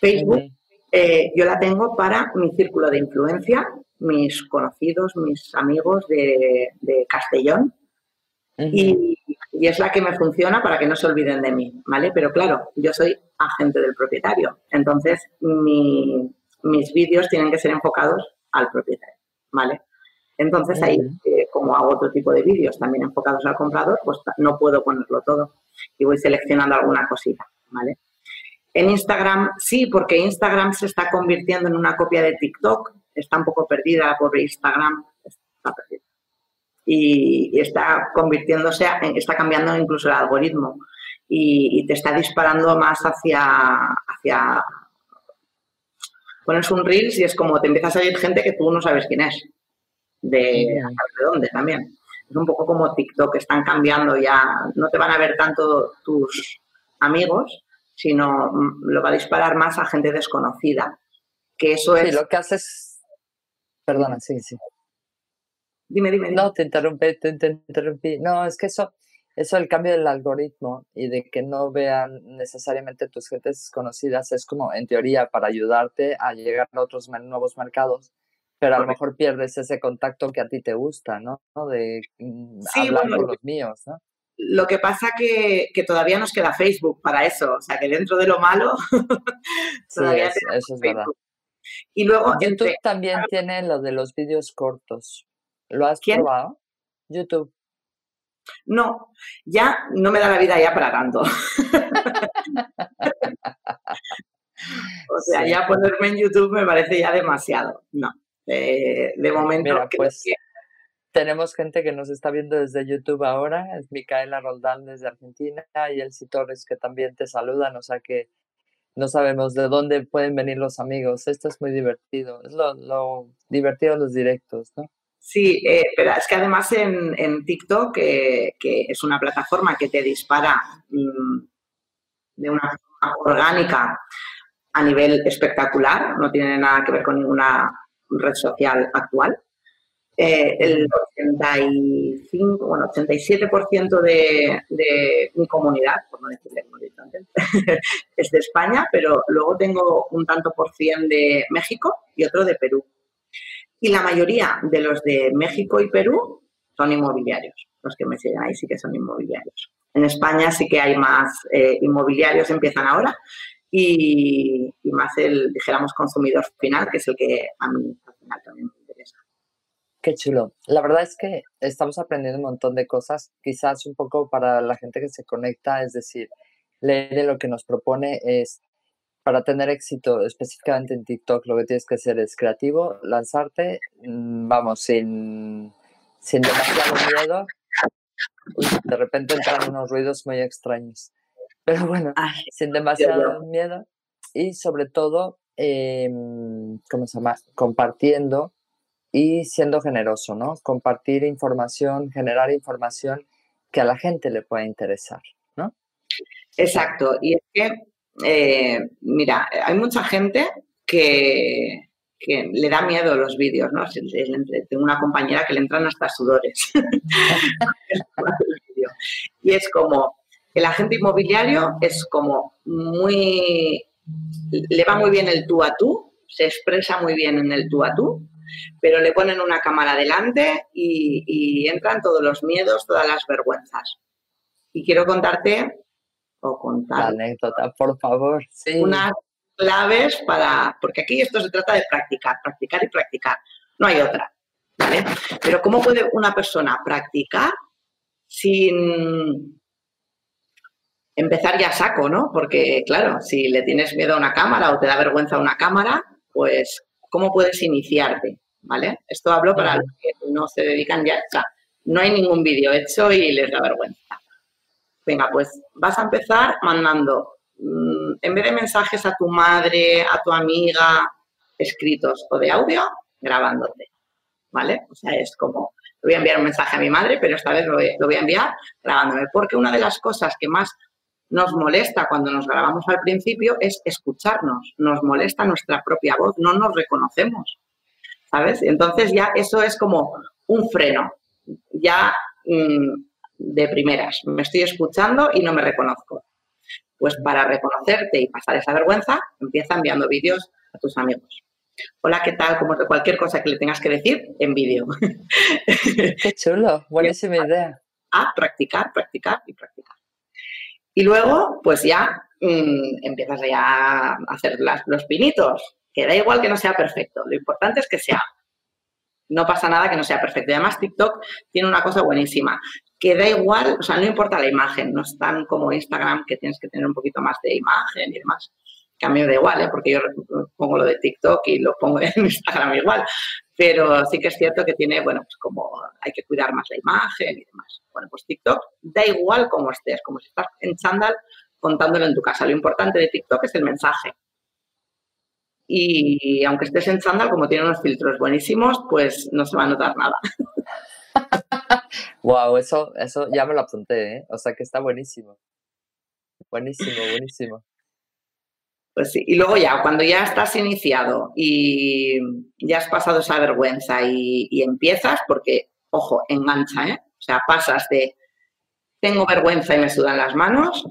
Facebook, eh, yo la tengo para mi círculo de influencia, mis conocidos, mis amigos de, Castellón, y, es la que me funciona para que no se olviden de mí, ¿vale? Pero claro, yo soy agente del propietario, entonces mis vídeos tienen que ser enfocados al propietario, ¿vale? Entonces ahí, eh, como hago otro tipo de vídeos también enfocados al comprador, pues no puedo ponerlo todo y voy seleccionando alguna cosita, ¿vale? En Instagram sí, porque Instagram se está convirtiendo en una copia de TikTok, está un poco perdida por Instagram, está perdida. Y, está convirtiéndose, está cambiando incluso el algoritmo y, te está disparando más hacia, hacia... Pones un Reels y es como te empieza a salir gente que tú no sabes quién es de, dónde también. Es un poco como TikTok, están cambiando ya, no te van a ver tanto tus amigos, sino mm, lo va a disparar más a gente desconocida. Que eso sí, es... lo que haces... Perdona, sí, sí. Dime, dime, No, te interrumpí, te, interrumpí. No, es que eso, eso el cambio del algoritmo y de que no vean necesariamente tus gentes desconocidas es como, en teoría, para ayudarte a llegar a otros nuevos mercados pero a lo mejor pierdes ese contacto que a ti te gusta, ¿no? De mm, hablar con los míos, ¿no? Lo que pasa que, que todavía nos queda Facebook para eso, o sea que dentro de lo malo [LAUGHS] todavía sí, eso es verdad. Y luego YouTube también tiene lo de los vídeos cortos. ¿Lo has probado? YouTube. No, ya no me da la vida ya para tanto. [LAUGHS] o sea, ya ponerme en YouTube me parece ya demasiado. No. Eh, de momento, pues, tenemos gente que nos está viendo desde YouTube ahora, es Micaela Roldán desde Argentina y Elsie Torres que también te saludan, o sea que no sabemos de dónde pueden venir los amigos. Esto es muy divertido, es lo, divertido de los directos, ¿no? Sí, eh, pero es que además en, TikTok, eh, que es una plataforma que te dispara mm, de una forma orgánica a nivel espectacular, no tiene nada que ver con ninguna red social actual. Eh, el 85, bueno, 87% de, de mi comunidad, por no decirle [LAUGHS] es de España, pero luego tengo un tanto por cien de México y otro de Perú. Y la mayoría de los de México y Perú son inmobiliarios. Los que me siguen ahí sí que son inmobiliarios. En España sí que hay más eh, inmobiliarios, empiezan ahora, y, más el, dijéramos, consumidor final, que es el que a mí al final también me interesa. Qué chulo. La verdad es que estamos aprendiendo un montón de cosas, quizás un poco para la gente que se conecta, es decir, leer lo que nos propone es para tener éxito específicamente en TikTok lo que tienes que hacer es creativo, lanzarte, mm, vamos, sin, sin demasiado miedo. de repente entran unos ruidos muy extraños. Pero bueno, sin [LAUGHS] demasiado miedo y sobre todo, em, ¿cómo se llama? Compartiendo y siendo generoso, ¿no? Compartir información, generar información que a la gente le pueda interesar, ¿no? Exacto. Y es que, eh, mira, hay mucha gente que, le da miedo los vídeos, ¿no? Tengo una compañera que le entran hasta sudores. [LAUGHS] [LAUGHS] y es como, el agente inmobiliario es como muy, le va muy bien el tú a tú, se expresa muy bien en el tú a tú, pero le ponen una cámara delante y, entran todos los miedos, todas las vergüenzas. Y quiero contarte, o contar... anécdota, por favor. Unas claves para... Porque aquí esto se trata de practicar, practicar y practicar. No hay otra. ¿vale? Pero ¿cómo puede una persona practicar sin empezar ya saco, ¿no? Porque, claro, si le tienes miedo a una cámara o te da vergüenza una cámara, pues, ¿cómo puedes iniciarte? ¿Vale? Esto hablo para los que no se dedican ya, o sea, no hay ningún vídeo hecho y les da vergüenza. Venga, pues vas a empezar mandando, mm, en vez de mensajes a tu madre, a tu amiga, escritos o de audio, grabándote. ¿Vale? O sea, es como, voy a enviar un mensaje a mi madre, pero esta vez lo voy a enviar grabándome. Porque una de las cosas que más nos molesta cuando nos grabamos al principio es escucharnos, nos molesta nuestra propia voz, no nos reconocemos, ¿sabes? Entonces ya eso es como un freno, ya mm, de primeras, me estoy escuchando y no me reconozco. Pues para reconocerte y pasar esa vergüenza, empieza enviando vídeos a tus amigos. Hola, ¿qué tal? Como de cualquier cosa que le tengas que decir en vídeo. [LAUGHS] Qué chulo, buenísima [LAUGHS] idea. A practicar, practicar y practicar. Y luego, pues ya mm, empiezas ya a hacer los pinitos, que da igual que no sea perfecto, lo importante es que sea. No pasa nada que no sea perfecto. Y además TikTok tiene una cosa buenísima, que da igual, o sea, no importa la imagen, no es tan como Instagram que tienes que tener un poquito más de imagen y demás que a mí me da igual, ¿eh? porque yo pongo lo de TikTok y lo pongo [LAUGHS] en Instagram igual, pero sí que es cierto que tiene, bueno, pues como hay que cuidar más la imagen y demás. Bueno, pues TikTok da igual como estés, como si estás en chándal contándolo en tu casa. Lo importante de TikTok es el mensaje. Y aunque estés en chándal, como tiene unos filtros buenísimos, pues no se va a notar nada. [LAUGHS] wow, eso, eso ya me lo apunté, ¿eh? O sea que está buenísimo. Buenísimo, buenísimo. Pues sí. Y luego ya, cuando ya estás iniciado y ya has pasado esa vergüenza y, empiezas, porque, ojo, engancha, ¿eh? O sea, pasas de tengo vergüenza y me sudan las manos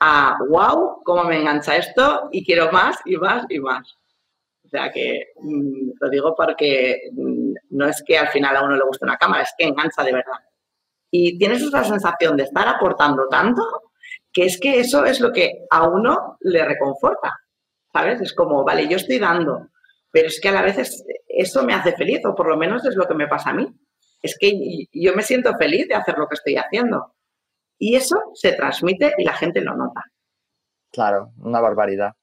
a wow, cómo me engancha esto y quiero más y más y más. O sea que mm, lo digo porque mm, no es que al final a uno le guste una cámara, es que engancha de verdad. Y tienes esa sensación de estar aportando tanto que es que eso es lo que a uno le reconforta. ¿sabes? Es como, vale, yo estoy dando, pero es que a la vez eso me hace feliz, o por lo menos es lo que me pasa a mí. Es que yo me siento feliz de hacer lo que estoy haciendo. Y eso se transmite y la gente lo nota. Claro, una barbaridad.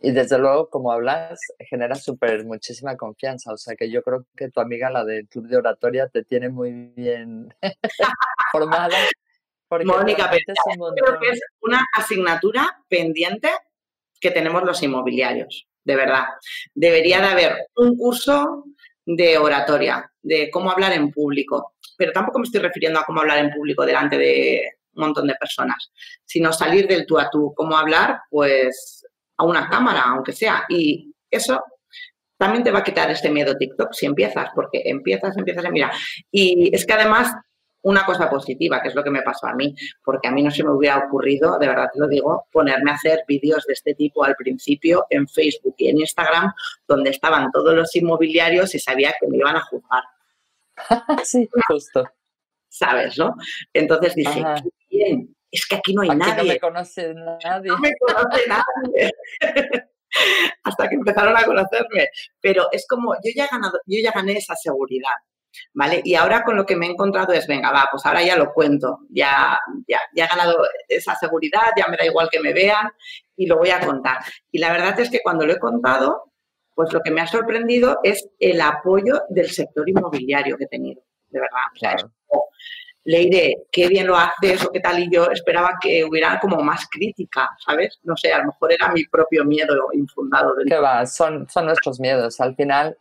Y desde luego, como hablas, genera súper muchísima confianza. O sea que yo creo que tu amiga, la del club de oratoria, te tiene muy bien [LAUGHS] formada. Mónica, pero creo que es una asignatura pendiente que tenemos los inmobiliarios, de verdad. Debería de haber un curso de oratoria, de cómo hablar en público, pero tampoco me estoy refiriendo a cómo hablar en público delante de un montón de personas, sino salir del tú a tú, cómo hablar pues a una cámara, aunque sea, y eso también te va a quitar este miedo TikTok si empiezas, porque empiezas, empiezas a mirar. Y es que además una cosa positiva, que es lo que me pasó a mí, porque a mí no se me hubiera ocurrido, de verdad te lo digo, ponerme a hacer vídeos de este tipo al principio en Facebook y en Instagram, donde estaban todos los inmobiliarios y sabía que me iban a juzgar. [LAUGHS] sí, justo. ¿Sabes, no? Entonces dije, bien, es que aquí no hay nadie. No me conoce nadie. No me conoce nadie. [LAUGHS] Hasta que empezaron a conocerme. Pero es como, yo ya he ganado, yo ya gané esa seguridad. ¿Vale? Y ahora con lo que me he encontrado es, venga, va, pues ahora ya lo cuento, ya, ya, ya he ganado esa seguridad, ya me da igual que me vean y lo voy a contar. Y la verdad es que cuando lo he contado, pues lo que me ha sorprendido es el apoyo del sector inmobiliario que he tenido, de verdad. Claro. Leire, qué bien lo haces o qué tal, y yo esperaba que hubiera como más crítica, ¿sabes? No sé, a lo mejor era mi propio miedo infundado. Del... Que va, son, son nuestros miedos. Al final,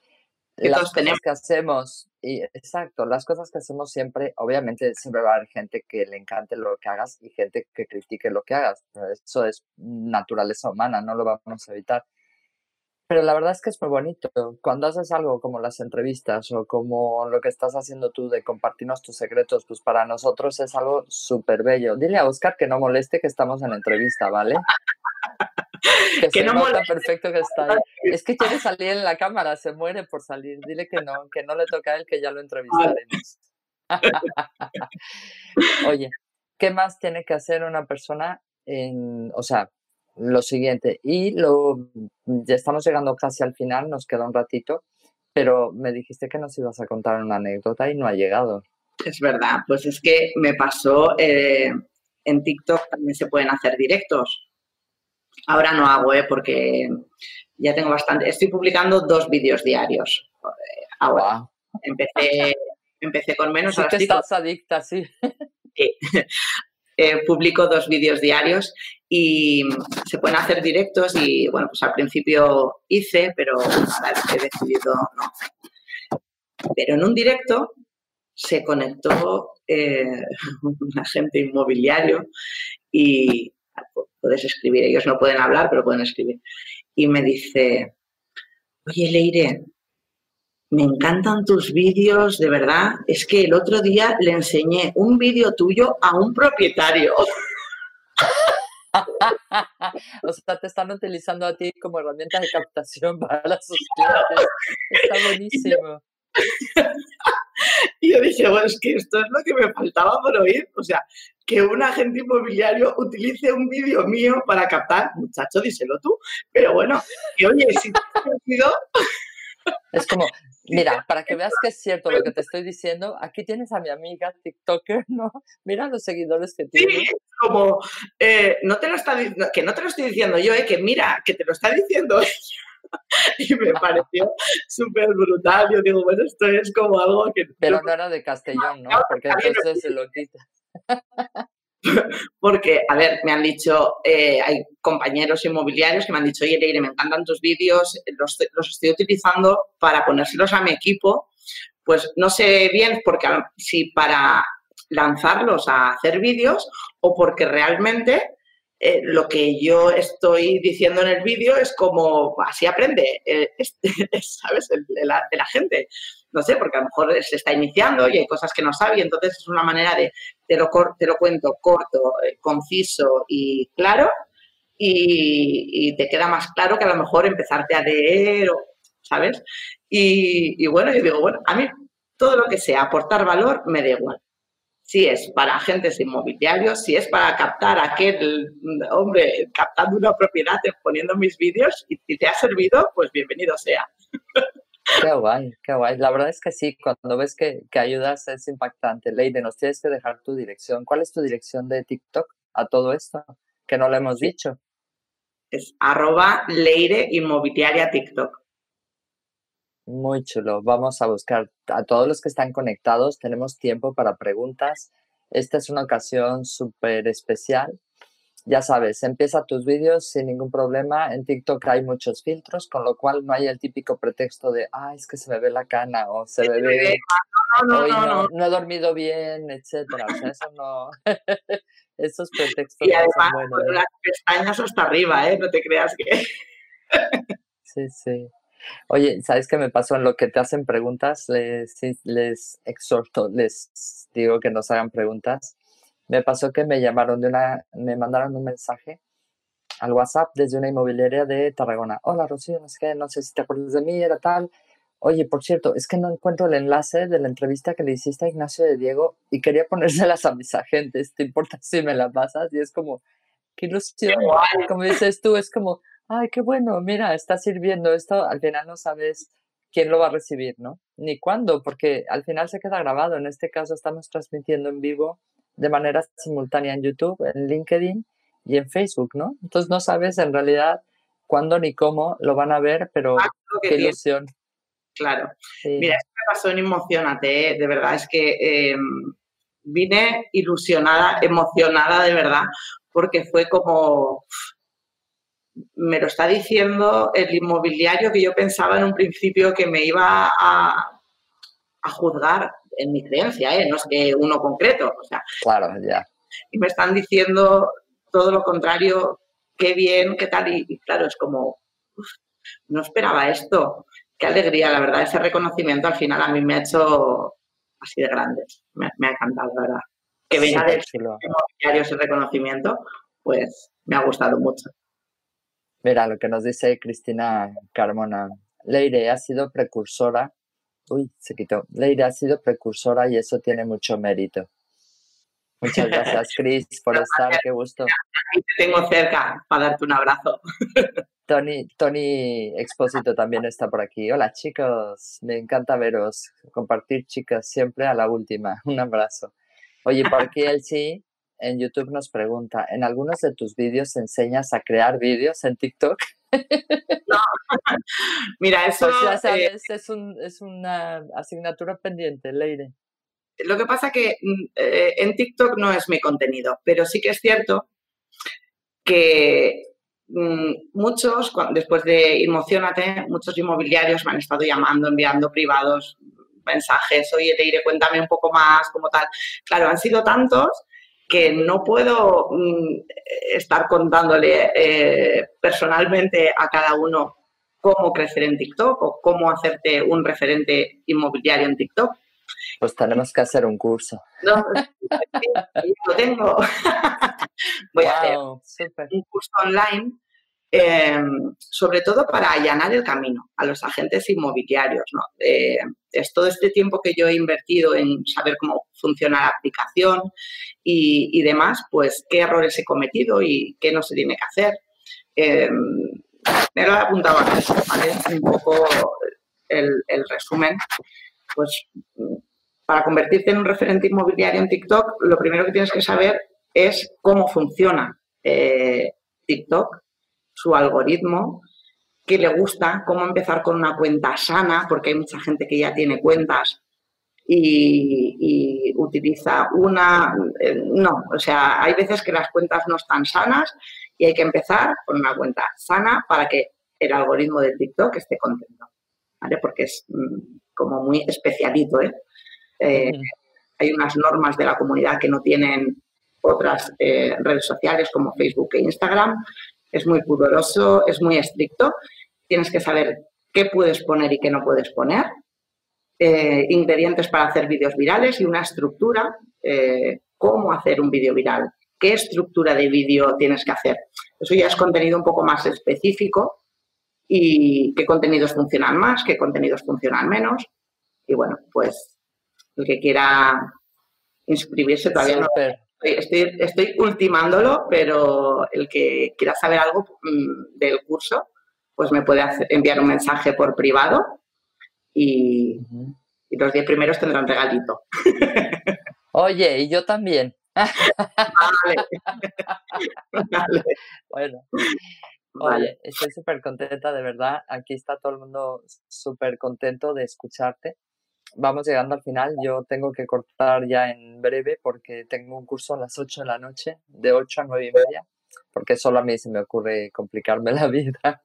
las cosas que hacemos, y exacto, las cosas que hacemos siempre, obviamente siempre va a haber gente que le encante lo que hagas y gente que critique lo que hagas. Eso es naturaleza humana, no lo vamos a evitar. Pero la verdad es que es muy bonito. Cuando haces algo como las entrevistas o como lo que estás haciendo tú de compartirnos tus secretos, pues para nosotros es algo súper bello. Dile a Oscar que no moleste que estamos en entrevista, ¿vale? [LAUGHS] Que, no nota perfecto que está ahí. [LAUGHS] Es que quiere salir en la cámara, se muere por salir. Dile que no, que no le toca a él, que ya lo entrevistaremos. [LAUGHS] Oye, ¿qué más tiene que hacer una persona en, o sea, lo siguiente? Y lo, ya estamos llegando casi al final, nos queda un ratito, pero me dijiste que nos ibas a contar una anécdota y no ha llegado. Es verdad, pues es que me pasó, eh, en TikTok también se pueden hacer directos. Ahora no hago, ¿eh? porque ya tengo bastante. Estoy publicando dos vídeos diarios. Eh, ahora. Empecé, empecé con menos. Sí que estás adicta, sí. sí. [LAUGHS] Eh, publico dos vídeos diarios y se pueden hacer directos y bueno, pues al principio hice, pero ahora he decidido no. Pero en un directo se conectó eh, [LAUGHS] un agente inmobiliario y puedes escribir, ellos no pueden hablar, pero pueden escribir. Y me dice, oye Leire, me encantan tus vídeos, de verdad. Es que el otro día le enseñé un vídeo tuyo a un propietario. [LAUGHS] o sea, te están utilizando a ti como herramienta de captación para sus clientes. Está [LAUGHS] buenísimo. [LAUGHS] y yo dije, bueno, es que esto es lo que me faltaba por oír. O sea, que un agente inmobiliario utilice un vídeo mío para captar, muchacho, díselo tú. Pero bueno, que oye, si te has Es como, mira, [LAUGHS] para que veas que es cierto lo que te estoy diciendo, aquí tienes a mi amiga TikToker, ¿no? Mira los seguidores que tiene. Sí, como, eh, no te lo está, que no te lo estoy diciendo yo, eh, que mira, que te lo está diciendo [LAUGHS] y me pareció súper brutal. Yo digo, bueno, esto es como algo que... Pero no era de Castellón, ¿no? Porque entonces se lo quita. [LAUGHS] Porque, a ver, me han dicho, eh, hay compañeros inmobiliarios que me han dicho, oye, Leire, me encantan tus vídeos, los, los, estoy utilizando para ponérselos a mi equipo. Pues no sé bien porque si para lanzarlos a hacer vídeos o porque realmente eh, lo que yo estoy diciendo en el vídeo es como, así aprende, eh, [LAUGHS] ¿sabes? De la, gente. No sé, porque a lo mejor se está iniciando y hay cosas que no sabe y entonces es una manera de, te lo, te lo cuento corto, eh, conciso y claro y, te queda más claro que a lo mejor empezarte a leer, ¿sabes? Y, y bueno, yo digo, bueno, a mí todo lo que sea aportar valor me da igual si es para agentes inmobiliarios, si es para captar a aquel hombre captando una propiedad poniendo mis vídeos y si te ha servido, pues bienvenido sea. Qué guay, qué guay. La verdad es que sí, cuando ves que, que ayudas es impactante. Leide, nos tienes que dejar tu dirección. ¿Cuál es tu dirección de TikTok a todo esto? Que no lo hemos dicho. Es arroba Leire Inmobiliaria TikTok. Muy chulo. Vamos a buscar a todos los que están conectados. Tenemos tiempo para preguntas. Esta es una ocasión súper especial. ya sabes, empieza tus vídeos sin ningún problema. En TikTok hay muchos filtros, con lo cual no hay el típico pretexto de, ay, es que se me ve la cana o se me ve, hoy no, no, he dormido bien, etcétera. O sea, eso no, [LAUGHS] esos pretextos. Y además, con ¿eh? las pestañas hasta arriba, ¿eh? No te creas que. sí, sí. Oye, ¿sabes qué me pasó? En lo que te hacen preguntas, les, les exhorto, les digo que nos hagan preguntas me pasó que me llamaron de una, me mandaron un mensaje al WhatsApp desde una inmobiliaria de Tarragona. Hola, Rocío, no sé qué, no sé si te acuerdas de mí, era tal. Oye, por cierto, es que no encuentro el enlace de la entrevista que le hiciste a Ignacio de Diego y quería ponérselas a mis agentes. ¿Te importa si me la pasas? Y es como, qué ilusión. Como dices tú, es como, ay, qué bueno, mira, está sirviendo esto. Al final no sabes quién lo va a recibir, ¿no? Ni cuándo, porque al final se queda grabado. En este caso estamos transmitiendo en vivo de manera simultánea en YouTube, en LinkedIn y en Facebook, ¿no? Entonces no sabes en realidad cuándo ni cómo lo van a ver, pero ah, qué ilusión. Claro. Mira, esto me pasó en Emocionate, ¿eh? de verdad, es que em, vine ilusionada, emocionada de verdad, porque fue como, me lo está diciendo el inmobiliario que yo pensaba en un principio que me iba a, a juzgar en mi creencia, ¿eh? no es que uno concreto. O sea, claro, ya. Y me están diciendo todo lo contrario, qué bien, qué tal, y, claro, es como, no esperaba esto. Qué alegría, la verdad, ese reconocimiento al final a mí me ha hecho así de grande. Me, ha encantado, la verdad. Que venga de ese reconocimiento, pues me ha gustado mucho. Mira, lo que nos dice Cristina Carmona. Leire ha sido precursora Uy, se quitó. Leire ha sido precursora y eso tiene mucho mérito. Muchas gracias, [LAUGHS] Cris, por estar. Qué gusto. Te tengo cerca para darte un abrazo. [LAUGHS] Tony, Tony Expósito también está por aquí. Hola, chicos. Me encanta veros. Compartir, chicas, siempre a la última. Un abrazo. Oye, por aquí el sí en YouTube nos pregunta, ¿en algunos de tus vídeos enseñas a crear vídeos en TikTok? [LAUGHS] No, [LAUGHS] mira, eso... Pues ya eh, sabes, es, una asignatura pendiente, Leire. Lo que pasa que mm, eh, en TikTok no es mi contenido, pero sí que es cierto que mm, muchos, después de Emocionate, muchos inmobiliarios me han estado llamando, enviando privados mensajes, oye, Leire, cuéntame un poco más, como tal. Claro, han sido tantos que no puedo mm, estar contándole eh, personalmente a cada uno cómo crecer en TikTok o cómo hacerte un referente inmobiliario en TikTok. Pues tenemos que hacer un curso. No, [LAUGHS] lo tengo. [LAUGHS] Voy a hacer un curso online Em, sobre todo para allanar el camino a los agentes inmobiliarios. ¿no? es todo este tiempo que yo he invertido en saber cómo funciona la aplicación y, demás, pues qué errores he cometido y qué no se tiene que hacer. Eh, me lo he apuntado aquí, ¿vale? Un poco el, resumen. Pues para convertirte en un referente inmobiliario en TikTok, lo primero que tienes que saber es cómo funciona eh, TikTok su algoritmo, qué le gusta, cómo empezar con una cuenta sana, porque hay mucha gente que ya tiene cuentas y, utiliza una... Eh, no, o sea, hay veces que las cuentas no están sanas y hay que empezar con una cuenta sana para que el algoritmo de TikTok esté contento, ¿vale? Porque es mm, como muy especialito, ¿eh? eh hay unas normas de la comunidad que no tienen otras eh, redes sociales como Facebook e Instagram es muy pudoroso, es muy estricto. Tienes que saber qué puedes poner y qué no puedes poner. Eh, ingredientes para hacer vídeos virales y una estructura, eh, cómo hacer un vídeo viral, qué estructura de vídeo tienes que hacer. Eso ya es contenido un poco más específico y qué contenidos funcionan más, qué contenidos funcionan menos. Y bueno, pues el que quiera inscribirse todavía no, Estoy, estoy ultimándolo, pero el que quiera saber algo mm, del curso, pues me puede enviar un mensaje por privado y, los 10 primeros tendrán regalito. [LAUGHS] Oye, y yo también. Vale. [LAUGHS] Bueno. Oye, estoy súper contenta, de verdad. Aquí está todo el mundo súper contento de escucharte vamos llegando al final. Yo tengo que cortar ya en breve porque tengo un curso a las 8 de la noche, de 8 a 9 y media. porque solo a mí se me ocurre complicarme [LAUGHS] la vida.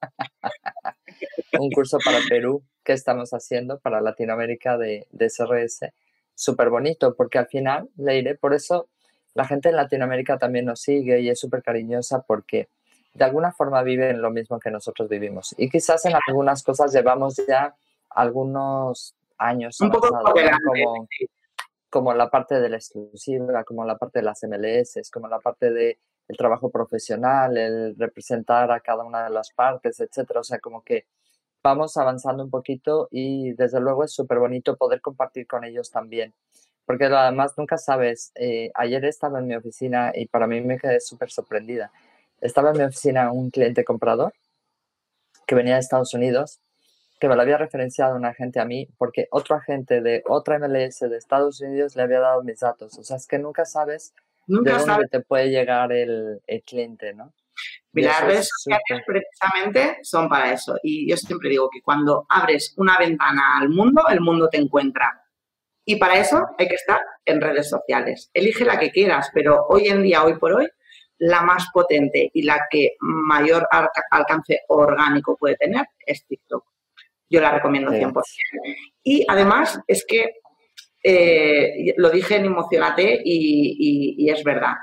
un curso para Perú que estamos haciendo para Latinoamérica de, de CRS, súper bonito, porque al final, Leire, por eso la gente en Latinoamérica también nos sigue y es súper cariñosa porque de alguna forma viven lo mismo que nosotros vivimos. Y quizás en algunas cosas llevamos ya algunos años Un poco como, como la parte de la exclusiva, como la parte de las MLS, como la parte de el trabajo profesional, el representar a cada una de las partes, etcétera. O sea, como que vamos avanzando un poquito y desde luego es súper bonito poder compartir con ellos también. Porque además nunca sabes, eh, ayer estaba en mi oficina y para mí me quedé súper sorprendida. Estaba en mi oficina un cliente comprador que venía de Estados Unidos, que me lo había referenciado un agente a mí, porque otro agente de otra MLS de Estados Unidos le había dado mis datos. O sea, es que nunca sabes de dónde te puede llegar el, el cliente, ¿no? Mira, las redes sociales precisamente son para eso. Y yo siempre digo que cuando abres una ventana al mundo, el mundo te encuentra. Y para eso hay que estar en redes sociales. Elige la que quieras, pero hoy en día, hoy por hoy, la más potente y la que mayor alcance orgánico puede tener es TikTok. Yo la recomiendo 100%. Y además es que eh, lo dije en Emocionate y es verdad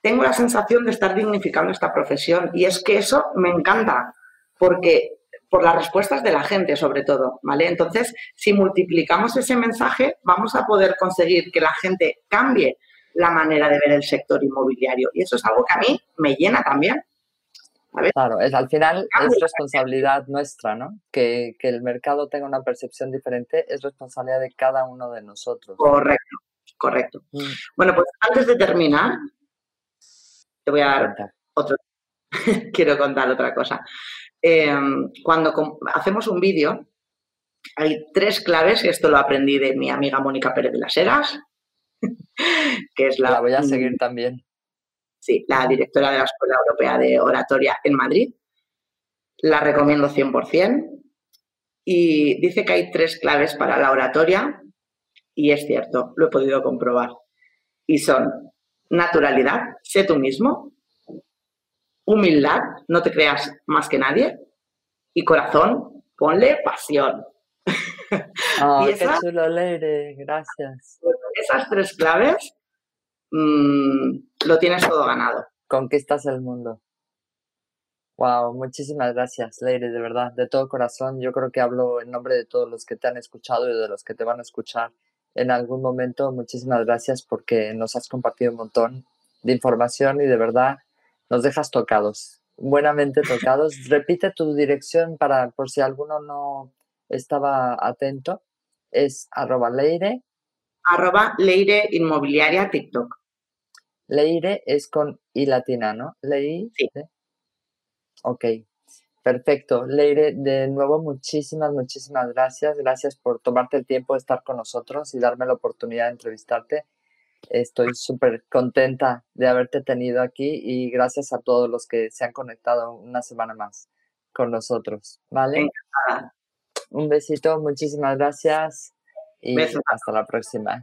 tengo la sensación de estar dignificando esta profesión y es que eso me encanta porque por las respuestas de la gente sobre todo, ¿vale? Entonces, si multiplicamos ese mensaje, vamos a poder conseguir que la gente cambie la manera de ver el sector inmobiliario y eso es algo que a mí me llena también. Claro, es, al final es responsabilidad nuestra, ¿no? Que, que el mercado tenga una percepción diferente es responsabilidad de cada uno de nosotros. Correcto, correcto. Mm. Bueno, pues antes de terminar, te voy a dar otro. [LAUGHS] Quiero contar otra cosa. Em, cuando hacemos un vídeo, hay tres claves, y esto lo aprendí de mi amiga Mónica Pérez de las Heras, [LAUGHS] que es la... La voy a seguir también. Sí, la directora de la Escuela Europea de Oratoria en Madrid. La recomiendo 100%. Y dice que hay tres claves para la oratoria, y es cierto, lo he podido comprobar. Y son naturalidad, sé tú mismo, humildad, no te creas más que nadie, y corazón, ponle pasión. [LAUGHS] Oh, qué chulo, gracias. Esas tres claves mm, lo tienes todo ganado. Conquistas el mundo. Wow, muchísimas gracias, Leire, de verdad, de todo corazón. Yo creo que hablo en nombre de todos los que te han escuchado y de los que te van a escuchar en algún momento. Muchísimas gracias porque nos has compartido un montón de información y de verdad nos dejas tocados, buenamente tocados. [LAUGHS] Repite tu dirección para por si alguno no estaba atento. Es arroba leire. Arroba leire inmobiliaria TikTok. Leire es con I latina, ¿no? Leire. Sí. Ok, Perfecto. Leire, de nuevo muchísimas, muchísimas gracias. Gracias por tomarte el tiempo de estar con nosotros y darme la oportunidad de entrevistarte. Estoy súper contenta de haberte tenido aquí y gracias a todos los que se han conectado una semana más con nosotros. ¿Vale? Un besito, muchísimas gracias y hasta la próxima.